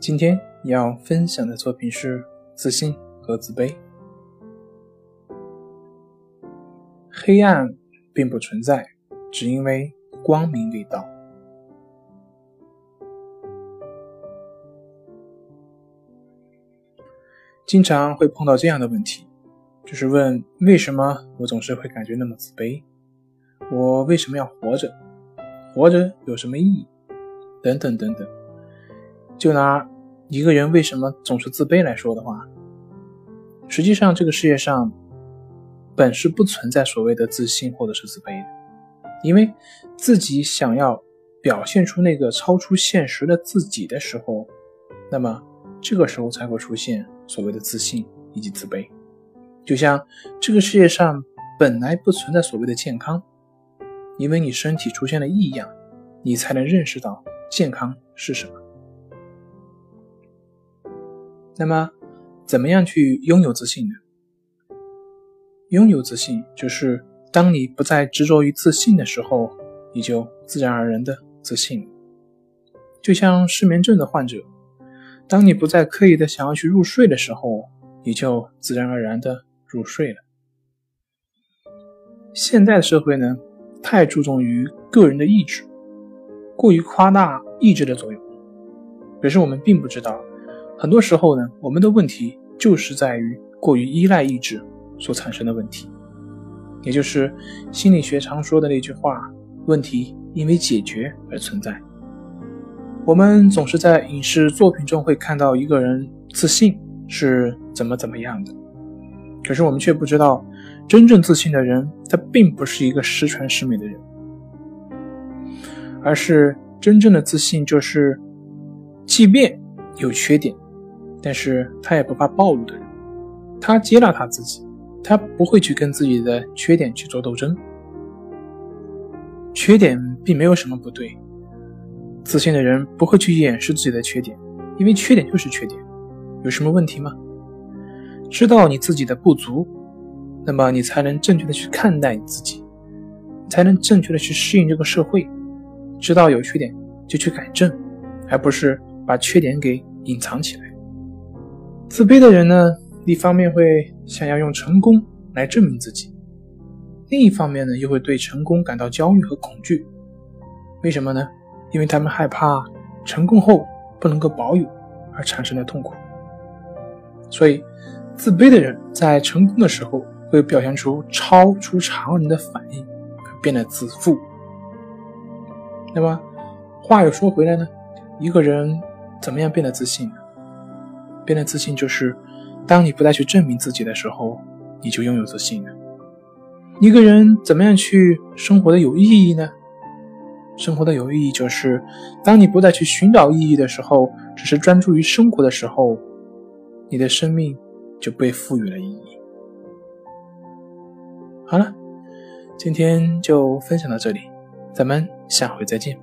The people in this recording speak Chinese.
今天要分享的作品是自信和自卑。黑暗并不存在，只因为光明未到。经常会碰到这样的问题，就是问为什么我总是会感觉那么自卑？我为什么要活着？活着有什么意义？等等等等。就拿一个人为什么总是自卑来说的话，实际上这个世界上本是不存在所谓的自信或者是自卑的，因为自己想要表现出那个超出现实的自己的时候，那么这个时候才会出现所谓的自信以及自卑。就像这个世界上本来不存在所谓的健康，因为你身体出现了异样，你才能认识到健康是什么。那么，怎么样去拥有自信呢？拥有自信，就是当你不再执着于自信的时候，你就自然而然的自信。就像失眠症的患者，当你不再刻意的想要去入睡的时候，你就自然而然的入睡了。现在的社会呢，太注重于个人的意志，过于夸大意志的作用，可是我们并不知道。很多时候呢，我们的问题就是在于过于依赖意志所产生的问题，也就是心理学常说的那句话：问题因为解决而存在。我们总是在影视作品中会看到一个人自信是怎么怎么样的，可是我们却不知道，真正自信的人他并不是一个十全十美的人，而是真正的自信就是，即便有缺点。但是他也不怕暴露的人，他接纳他自己，他不会去跟自己的缺点去做斗争。缺点并没有什么不对，自信的人不会去掩饰自己的缺点，因为缺点就是缺点，有什么问题吗？知道你自己的不足，那么你才能正确的去看待你自己，才能正确的去适应这个社会。知道有缺点就去改正，而不是把缺点给隐藏起来。自卑的人呢，一方面会想要用成功来证明自己，另一方面呢，又会对成功感到焦虑和恐惧。为什么呢？因为他们害怕成功后不能够保有而产生的痛苦。所以，自卑的人在成功的时候会表现出超出常人的反应，变得自负。那么，话又说回来呢，一个人怎么样变得自信呢？变得自信，就是当你不再去证明自己的时候，你就拥有自信了。一个人怎么样去生活的有意义呢？生活的有意义，就是当你不再去寻找意义的时候，只是专注于生活的时候，你的生命就被赋予了意义。好了，今天就分享到这里，咱们下回再见。